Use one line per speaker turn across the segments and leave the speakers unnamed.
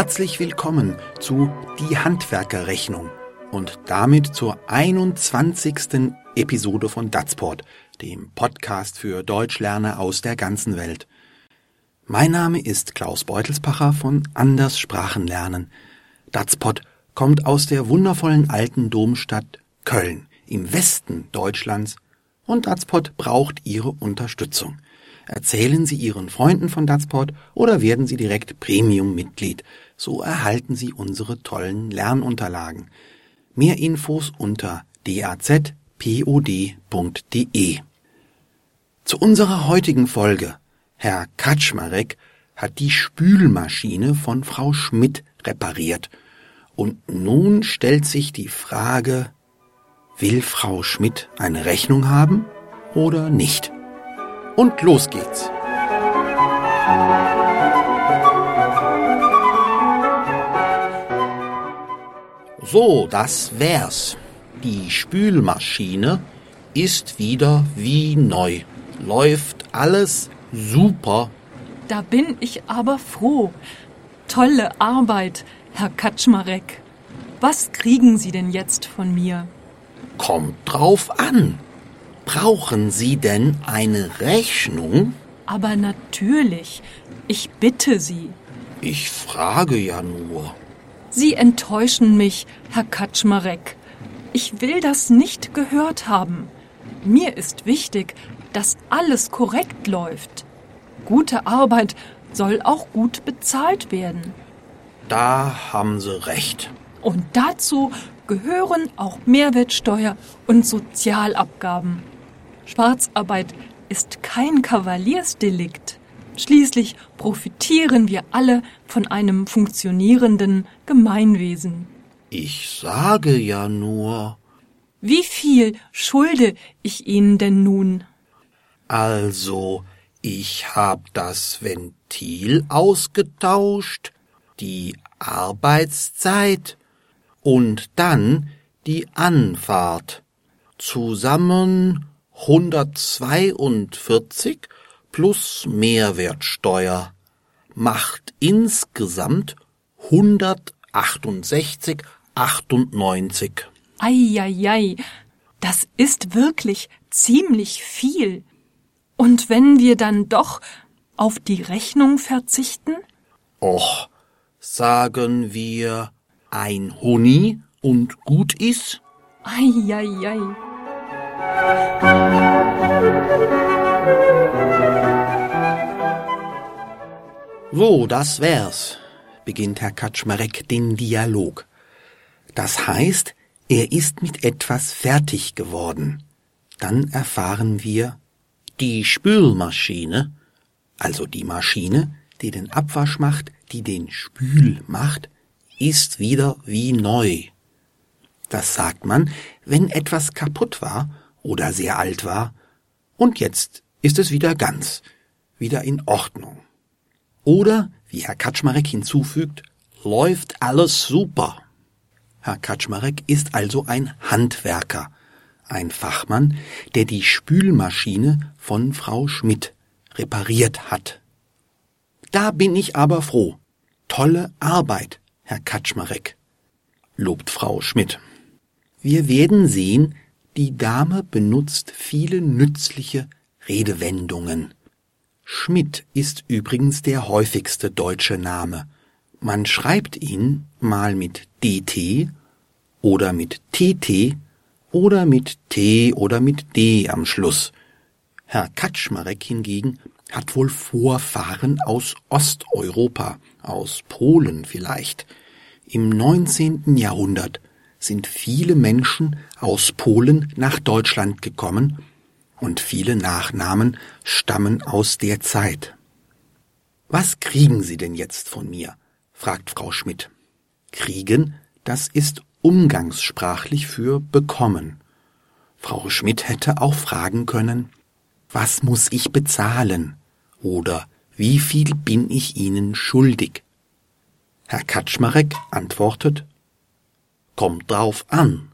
Herzlich willkommen zu Die Handwerkerrechnung und damit zur 21. Episode von Datsport, dem Podcast für Deutschlerner aus der ganzen Welt. Mein Name ist Klaus Beutelspacher von Anders Sprachen lernen. Datspot kommt aus der wundervollen alten Domstadt Köln im Westen Deutschlands und Datspot braucht Ihre Unterstützung. Erzählen Sie Ihren Freunden von Datspot oder werden Sie direkt Premium-Mitglied. So erhalten Sie unsere tollen Lernunterlagen. Mehr Infos unter dazpod.de. Zu unserer heutigen Folge. Herr Kaczmarek hat die Spülmaschine von Frau Schmidt repariert. Und nun stellt sich die Frage, will Frau Schmidt eine Rechnung haben oder nicht? Und los geht's. So, das wär's. Die Spülmaschine ist wieder wie neu. Läuft alles super.
Da bin ich aber froh. Tolle Arbeit, Herr Kaczmarek. Was kriegen Sie denn jetzt von mir?
Kommt drauf an. Brauchen Sie denn eine Rechnung?
Aber natürlich. Ich bitte Sie.
Ich frage ja nur.
Sie enttäuschen mich, Herr Kaczmarek. Ich will das nicht gehört haben. Mir ist wichtig, dass alles korrekt läuft. Gute Arbeit soll auch gut bezahlt werden.
Da haben Sie recht.
Und dazu gehören auch Mehrwertsteuer und Sozialabgaben. Schwarzarbeit ist kein Kavaliersdelikt. Schließlich profitieren wir alle von einem funktionierenden Gemeinwesen.
Ich sage ja nur.
Wie viel schulde ich Ihnen denn nun?
Also, ich hab das Ventil ausgetauscht, die Arbeitszeit und dann die Anfahrt. Zusammen 142 plus Mehrwertsteuer macht insgesamt 168,98.
Eieiei, das ist wirklich ziemlich viel. Und wenn wir dann doch auf die Rechnung verzichten?
Och, sagen wir ein Huni und gut ist?
Eieiei.
So, das wär's, beginnt Herr Kaczmarek den Dialog. Das heißt, er ist mit etwas fertig geworden. Dann erfahren wir, die Spülmaschine, also die Maschine, die den Abwasch macht, die den Spül macht, ist wieder wie neu. Das sagt man, wenn etwas kaputt war oder sehr alt war, und jetzt ist es wieder ganz, wieder in Ordnung. Oder, wie Herr Kaczmarek hinzufügt, läuft alles super. Herr Kaczmarek ist also ein Handwerker, ein Fachmann, der die Spülmaschine von Frau Schmidt repariert hat. Da bin ich aber froh. Tolle Arbeit, Herr Kaczmarek, lobt Frau Schmidt. Wir werden sehen, die Dame benutzt viele nützliche Redewendungen. Schmidt ist übrigens der häufigste deutsche Name. Man schreibt ihn mal mit DT oder mit TT oder mit T oder mit D am Schluss. Herr Kaczmarek hingegen hat wohl Vorfahren aus Osteuropa, aus Polen vielleicht. Im 19. Jahrhundert sind viele Menschen aus Polen nach Deutschland gekommen und viele Nachnamen stammen aus der Zeit. Was kriegen Sie denn jetzt von mir? fragt Frau Schmidt. Kriegen, das ist umgangssprachlich für bekommen. Frau Schmidt hätte auch fragen können, was muss ich bezahlen? Oder wie viel bin ich Ihnen schuldig? Herr Kaczmarek antwortet, kommt drauf an.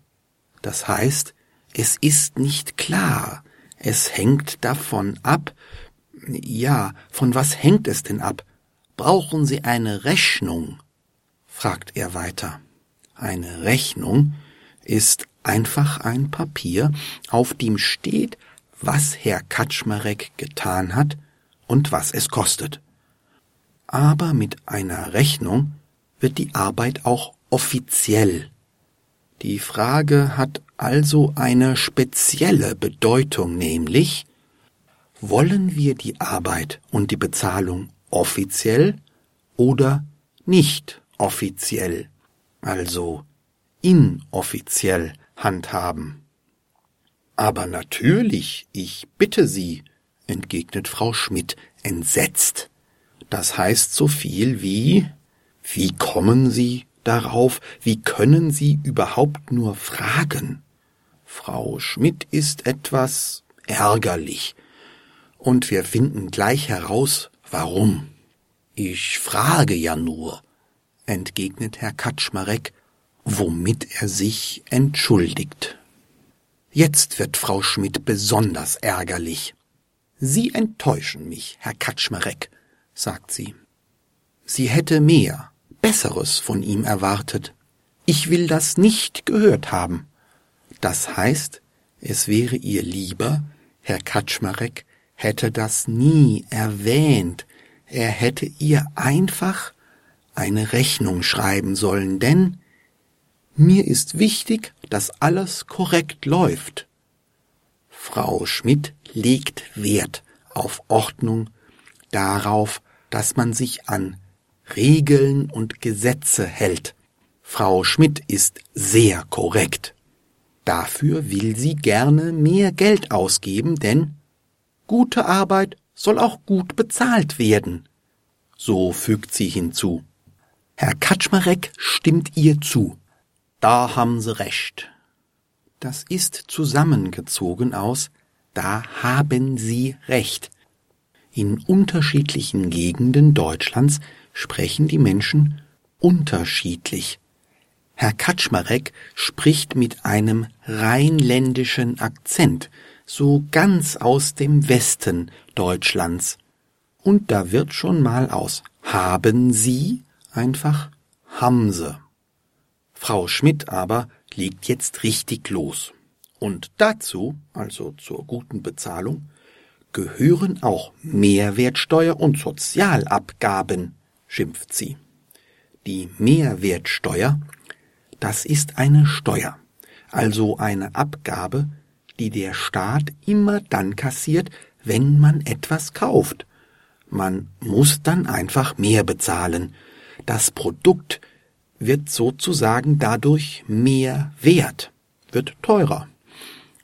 Das heißt, es ist nicht klar. Es hängt davon ab. Ja, von was hängt es denn ab? Brauchen Sie eine Rechnung? fragt er weiter. Eine Rechnung ist einfach ein Papier, auf dem steht, was Herr Kaczmarek getan hat und was es kostet. Aber mit einer Rechnung wird die Arbeit auch offiziell. Die Frage hat also eine spezielle Bedeutung, nämlich wollen wir die Arbeit und die Bezahlung offiziell oder nicht offiziell, also inoffiziell handhaben. Aber natürlich, ich bitte Sie, entgegnet Frau Schmidt entsetzt. Das heißt so viel wie Wie kommen Sie darauf? Wie können Sie überhaupt nur fragen? Frau Schmidt ist etwas ärgerlich, und wir finden gleich heraus, warum. Ich frage ja nur, entgegnet Herr Kaczmarek, womit er sich entschuldigt. Jetzt wird Frau Schmidt besonders ärgerlich. Sie enttäuschen mich, Herr Kaczmarek, sagt sie. Sie hätte mehr, Besseres von ihm erwartet. Ich will das nicht gehört haben. Das heißt, es wäre ihr lieber, Herr Kaczmarek hätte das nie erwähnt, er hätte ihr einfach eine Rechnung schreiben sollen, denn mir ist wichtig, dass alles korrekt läuft. Frau Schmidt legt Wert auf Ordnung, darauf, dass man sich an Regeln und Gesetze hält. Frau Schmidt ist sehr korrekt. Dafür will sie gerne mehr Geld ausgeben, denn gute Arbeit soll auch gut bezahlt werden. So fügt sie hinzu. Herr Kaczmarek stimmt ihr zu. Da haben Sie recht. Das ist zusammengezogen aus Da haben Sie recht. In unterschiedlichen Gegenden Deutschlands sprechen die Menschen unterschiedlich. Herr Kaczmarek spricht mit einem rheinländischen Akzent, so ganz aus dem Westen Deutschlands. Und da wird schon mal aus haben Sie einfach Hamse. Frau Schmidt aber legt jetzt richtig los. Und dazu, also zur guten Bezahlung, gehören auch Mehrwertsteuer und Sozialabgaben, schimpft sie. Die Mehrwertsteuer, das ist eine Steuer, also eine Abgabe, die der Staat immer dann kassiert, wenn man etwas kauft. Man muss dann einfach mehr bezahlen. Das Produkt wird sozusagen dadurch mehr wert, wird teurer.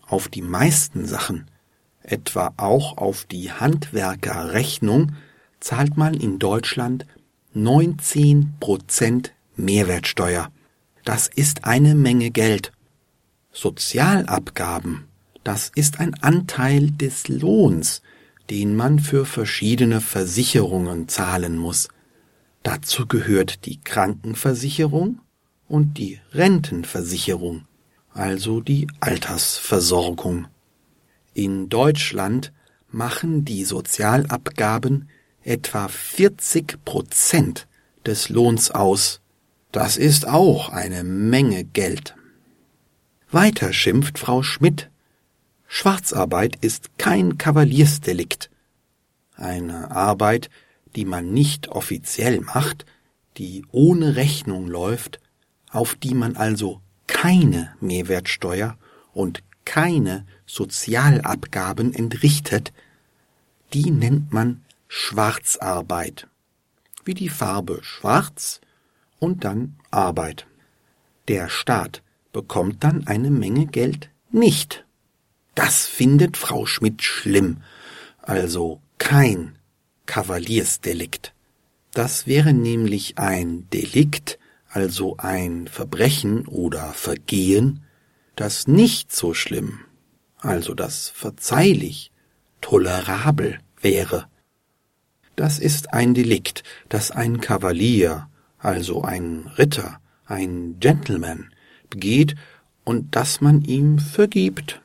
Auf die meisten Sachen, etwa auch auf die Handwerkerrechnung, zahlt man in Deutschland 19 Prozent Mehrwertsteuer. Das ist eine Menge Geld. Sozialabgaben, das ist ein Anteil des Lohns, den man für verschiedene Versicherungen zahlen muss. Dazu gehört die Krankenversicherung und die Rentenversicherung, also die Altersversorgung. In Deutschland machen die Sozialabgaben etwa 40 Prozent des Lohns aus. Das ist auch eine Menge Geld. Weiter schimpft Frau Schmidt. Schwarzarbeit ist kein Kavaliersdelikt. Eine Arbeit, die man nicht offiziell macht, die ohne Rechnung läuft, auf die man also keine Mehrwertsteuer und keine Sozialabgaben entrichtet, die nennt man Schwarzarbeit. Wie die Farbe schwarz und dann Arbeit. Der Staat bekommt dann eine Menge Geld nicht. Das findet Frau Schmidt schlimm, also kein Kavaliersdelikt. Das wäre nämlich ein Delikt, also ein Verbrechen oder Vergehen, das nicht so schlimm, also das verzeihlich, tolerabel wäre. Das ist ein Delikt, das ein Kavalier, also ein Ritter, ein Gentleman begeht und das man ihm vergibt.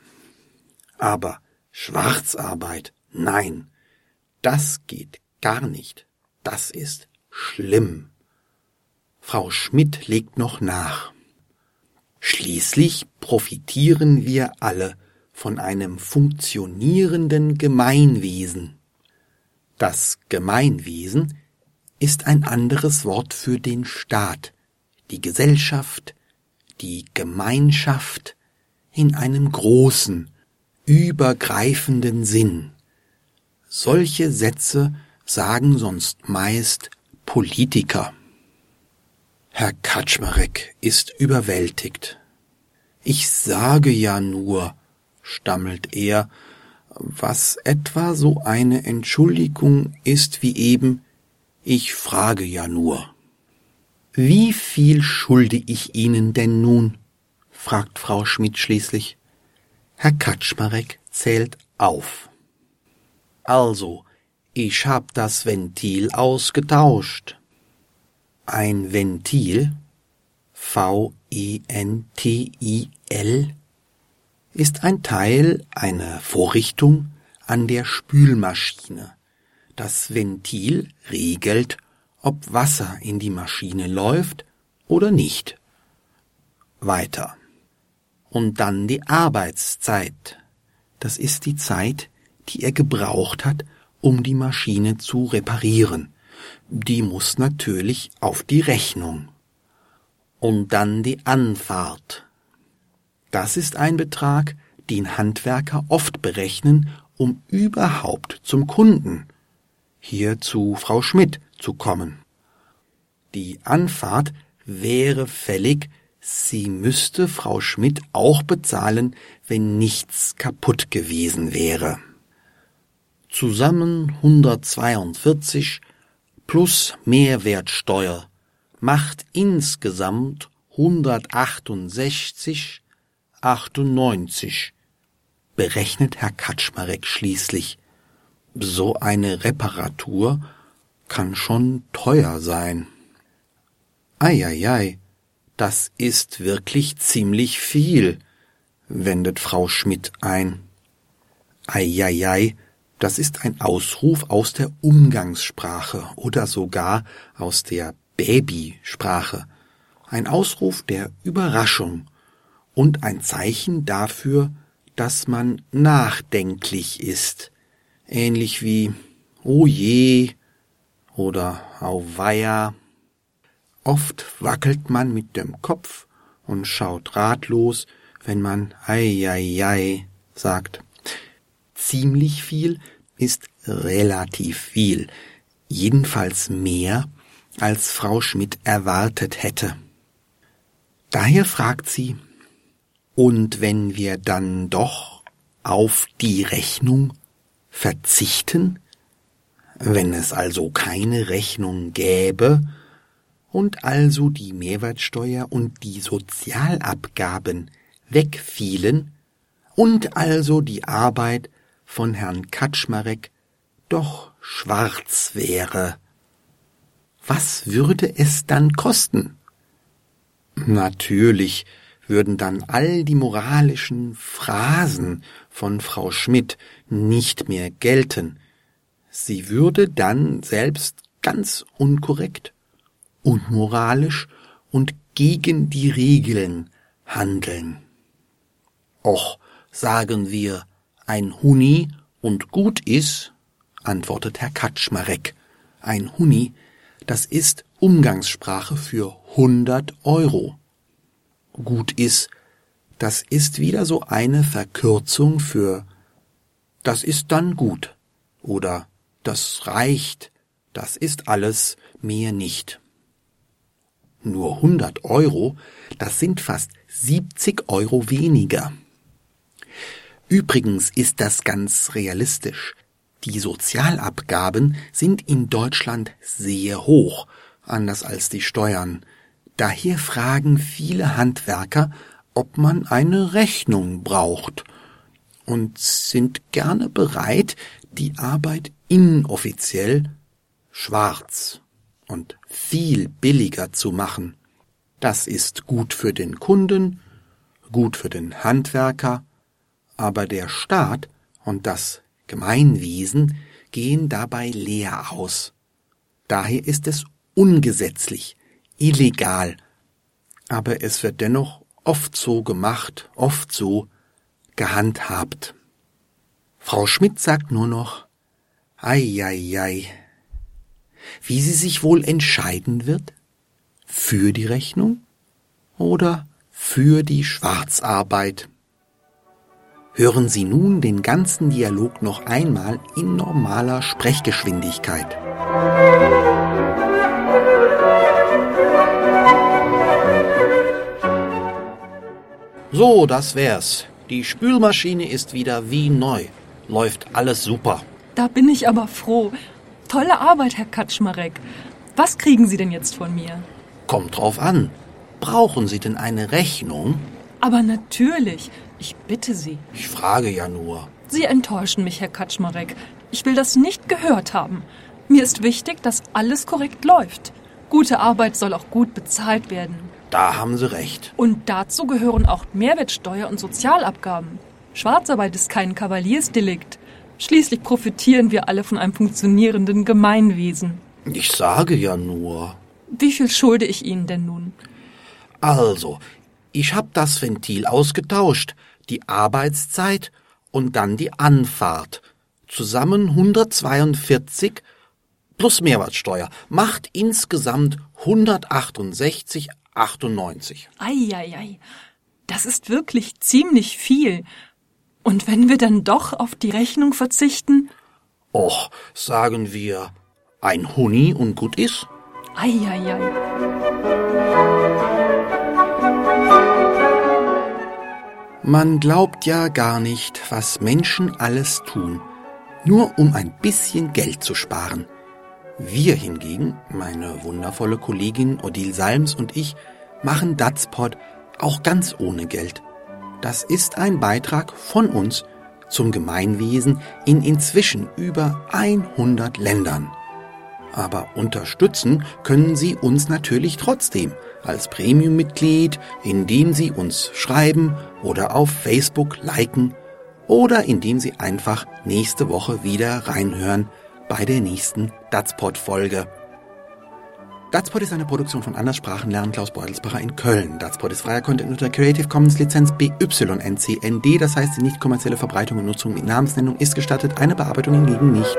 Aber Schwarzarbeit, nein, das geht gar nicht. Das ist schlimm. Frau Schmidt legt noch nach. Schließlich profitieren wir alle von einem funktionierenden Gemeinwesen. Das Gemeinwesen ist ein anderes Wort für den Staat, die Gesellschaft, die Gemeinschaft in einem großen, übergreifenden Sinn. Solche Sätze sagen sonst meist Politiker. Herr Kaczmarek ist überwältigt. Ich sage ja nur, stammelt er, was etwa so eine Entschuldigung ist wie eben, ich frage ja nur. Wie viel schulde ich Ihnen denn nun? fragt Frau Schmidt schließlich. Herr Kaczmarek zählt auf. Also, ich hab das Ventil ausgetauscht. Ein Ventil, V-E-N-T-I-L, ist ein Teil einer Vorrichtung an der Spülmaschine. Das Ventil regelt, ob Wasser in die Maschine läuft oder nicht. Weiter. Und dann die Arbeitszeit. Das ist die Zeit, die er gebraucht hat, um die Maschine zu reparieren. Die muss natürlich auf die Rechnung. Und dann die Anfahrt. Das ist ein Betrag, den Handwerker oft berechnen, um überhaupt zum Kunden, hier zu Frau Schmidt, zu kommen. Die Anfahrt wäre fällig, sie müsste Frau Schmidt auch bezahlen, wenn nichts kaputt gewesen wäre. Zusammen 142 plus Mehrwertsteuer macht insgesamt 168 98, berechnet Herr Kaczmarek schließlich. So eine Reparatur kann schon teuer sein. Eieiei, das ist wirklich ziemlich viel, wendet Frau Schmidt ein. Eieiei, das ist ein Ausruf aus der Umgangssprache oder sogar aus der Babysprache. Ein Ausruf der Überraschung und ein Zeichen dafür, dass man nachdenklich ist, ähnlich wie Oh je oder Auweia. Oft wackelt man mit dem Kopf und schaut ratlos, wenn man Ei, ei, ei sagt. Ziemlich viel ist relativ viel, jedenfalls mehr, als Frau Schmidt erwartet hätte. Daher fragt sie, und wenn wir dann doch auf die Rechnung verzichten, wenn es also keine Rechnung gäbe und also die Mehrwertsteuer und die Sozialabgaben wegfielen und also die Arbeit von Herrn Kaczmarek doch schwarz wäre. Was würde es dann kosten? Natürlich würden dann all die moralischen Phrasen von Frau Schmidt nicht mehr gelten. Sie würde dann selbst ganz unkorrekt, unmoralisch und gegen die Regeln handeln. Och, sagen wir, ein Huni und gut is, antwortet Herr Kaczmarek. Ein Huni, das ist Umgangssprache für hundert Euro gut ist, das ist wieder so eine Verkürzung für das ist dann gut oder das reicht, das ist alles, mehr nicht. Nur 100 Euro, das sind fast 70 Euro weniger. Übrigens ist das ganz realistisch. Die Sozialabgaben sind in Deutschland sehr hoch, anders als die Steuern. Daher fragen viele Handwerker, ob man eine Rechnung braucht und sind gerne bereit, die Arbeit inoffiziell schwarz und viel billiger zu machen. Das ist gut für den Kunden, gut für den Handwerker, aber der Staat und das Gemeinwesen gehen dabei leer aus. Daher ist es ungesetzlich, illegal. Aber es wird dennoch oft so gemacht, oft so gehandhabt. Frau Schmidt sagt nur noch, ei, ei, ei. Wie sie sich wohl entscheiden wird? Für die Rechnung oder für die Schwarzarbeit? Hören Sie nun den ganzen Dialog noch einmal in normaler Sprechgeschwindigkeit. So, das wär's. Die Spülmaschine ist wieder wie neu. Läuft alles super.
Da bin ich aber froh. Tolle Arbeit, Herr Kaczmarek. Was kriegen Sie denn jetzt von mir?
Kommt drauf an. Brauchen Sie denn eine Rechnung?
Aber natürlich. Ich bitte Sie.
Ich frage ja nur.
Sie enttäuschen mich, Herr Kaczmarek. Ich will das nicht gehört haben. Mir ist wichtig, dass alles korrekt läuft. Gute Arbeit soll auch gut bezahlt werden.
Da haben Sie recht.
Und dazu gehören auch Mehrwertsteuer und Sozialabgaben. Schwarzarbeit ist kein Kavaliersdelikt. Schließlich profitieren wir alle von einem funktionierenden Gemeinwesen.
Ich sage ja nur.
Wie viel schulde ich Ihnen denn nun?
Also, ich hab das Ventil ausgetauscht, die Arbeitszeit und dann die Anfahrt. Zusammen 142 plus Mehrwertsteuer macht insgesamt 168,98.
Eieiei, das ist wirklich ziemlich viel. Und wenn wir dann doch auf die Rechnung verzichten?
Och, sagen wir ein Huni und gut ist?
Eieiei.
Man glaubt ja gar nicht, was Menschen alles tun, nur um ein bisschen Geld zu sparen. Wir hingegen, meine wundervolle Kollegin Odile Salms und ich, machen Datspot auch ganz ohne Geld. Das ist ein Beitrag von uns zum Gemeinwesen in inzwischen über 100 Ländern. Aber unterstützen können Sie uns natürlich trotzdem als Premium-Mitglied, indem Sie uns schreiben oder auf Facebook liken oder indem Sie einfach nächste Woche wieder reinhören bei der nächsten Datspot-Folge. Datspot ist eine Produktion von Anderssprachen lernen Klaus Beutelsbacher in Köln. Datspot ist freier Content unter Creative Commons Lizenz BYNCND, das heißt die nicht kommerzielle Verbreitung und Nutzung mit Namensnennung ist gestattet, eine Bearbeitung hingegen nicht.